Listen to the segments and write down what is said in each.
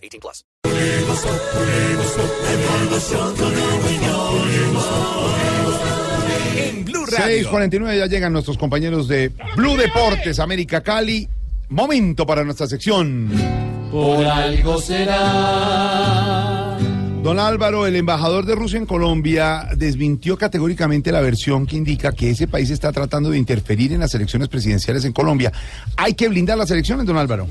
18 plus. En Blue Radio. 6.49 ya llegan nuestros compañeros de Blue Deportes, América Cali. Momento para nuestra sección. Por algo será. Don Álvaro, el embajador de Rusia en Colombia, desmintió categóricamente la versión que indica que ese país está tratando de interferir en las elecciones presidenciales en Colombia. ¿Hay que blindar las elecciones, don Álvaro?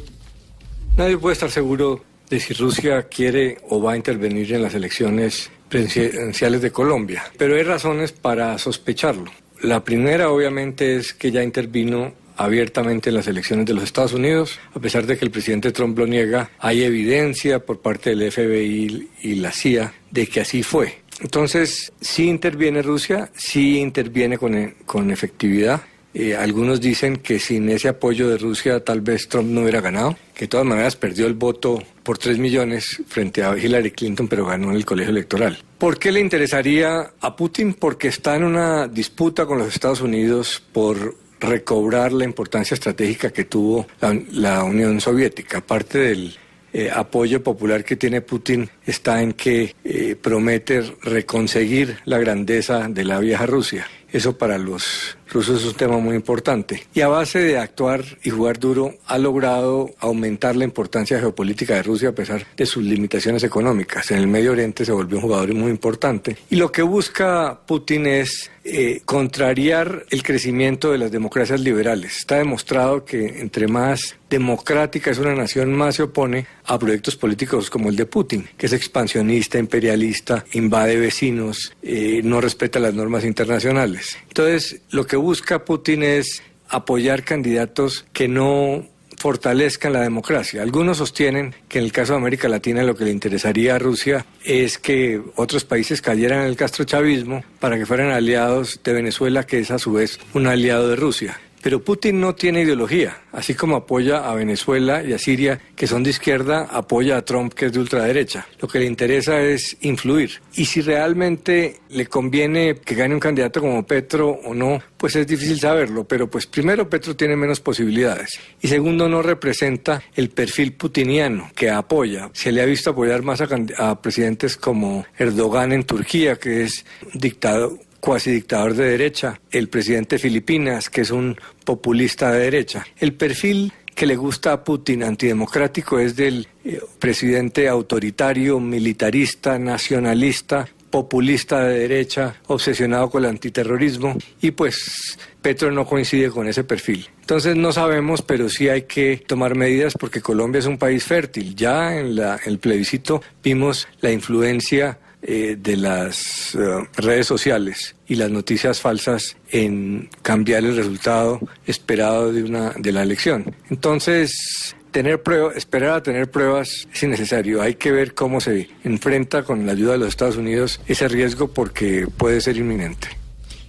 Nadie puede estar seguro de si Rusia quiere o va a intervenir en las elecciones presidenciales de Colombia, pero hay razones para sospecharlo. La primera, obviamente, es que ya intervino abiertamente en las elecciones de los Estados Unidos, a pesar de que el presidente Trump lo niega, hay evidencia por parte del FBI y la CIA de que así fue. Entonces, sí interviene Rusia, sí interviene con, con efectividad. Eh, algunos dicen que sin ese apoyo de Rusia tal vez Trump no hubiera ganado, que de todas maneras perdió el voto por 3 millones frente a Hillary Clinton, pero ganó en el colegio electoral. ¿Por qué le interesaría a Putin? Porque está en una disputa con los Estados Unidos por recobrar la importancia estratégica que tuvo la, Unión Soviética. Aparte del eh, apoyo popular que tiene Putin está en que eh, promete reconseguir la grandeza de la vieja Rusia. Eso para los rusos es un tema muy importante. Y a base de actuar y jugar duro, ha logrado aumentar la importancia geopolítica de Rusia a pesar de sus limitaciones económicas. En el Medio Oriente se volvió un jugador muy importante. Y lo que busca Putin es eh, contrariar el crecimiento de las democracias liberales. Está demostrado que entre más democrática es una nación, más se opone a proyectos políticos como el de Putin, que es expansionista, imperialista, invade vecinos, eh, no respeta las normas internacionales. Entonces, lo que busca Putin es apoyar candidatos que no fortalezcan la democracia. Algunos sostienen que en el caso de América Latina lo que le interesaría a Rusia es que otros países cayeran en el castrochavismo para que fueran aliados de Venezuela, que es a su vez un aliado de Rusia. Pero Putin no tiene ideología, así como apoya a Venezuela y a Siria, que son de izquierda, apoya a Trump, que es de ultraderecha. Lo que le interesa es influir. Y si realmente le conviene que gane un candidato como Petro o no, pues es difícil saberlo. Pero pues primero Petro tiene menos posibilidades. Y segundo, no representa el perfil putiniano que apoya. Se le ha visto apoyar más a, a presidentes como Erdogan en Turquía, que es dictador cuasi dictador de derecha, el presidente de Filipinas, que es un populista de derecha. El perfil que le gusta a Putin antidemocrático es del eh, presidente autoritario, militarista, nacionalista, populista de derecha, obsesionado con el antiterrorismo y pues Petro no coincide con ese perfil. Entonces no sabemos, pero sí hay que tomar medidas porque Colombia es un país fértil. Ya en la, el plebiscito vimos la influencia eh, de las eh, redes sociales y las noticias falsas en cambiar el resultado esperado de una de la elección. Entonces, tener pruebas, esperar a tener pruebas es innecesario. Hay que ver cómo se enfrenta con la ayuda de los Estados Unidos ese riesgo porque puede ser inminente.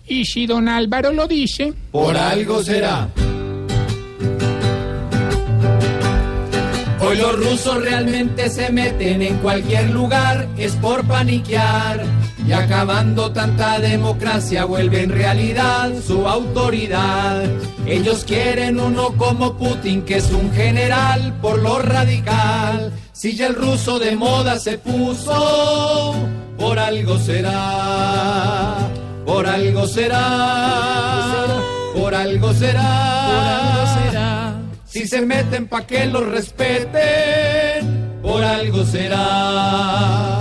Y si don Álvaro lo dice, Por algo será. Hoy los rusos realmente se meten en cualquier lugar, es por paniquear. Y acabando tanta democracia vuelven realidad su autoridad. Ellos quieren uno como Putin, que es un general por lo radical. Si ya el ruso de moda se puso, por algo será, por algo será, por algo será. Si se meten pa' que los respeten, por algo será.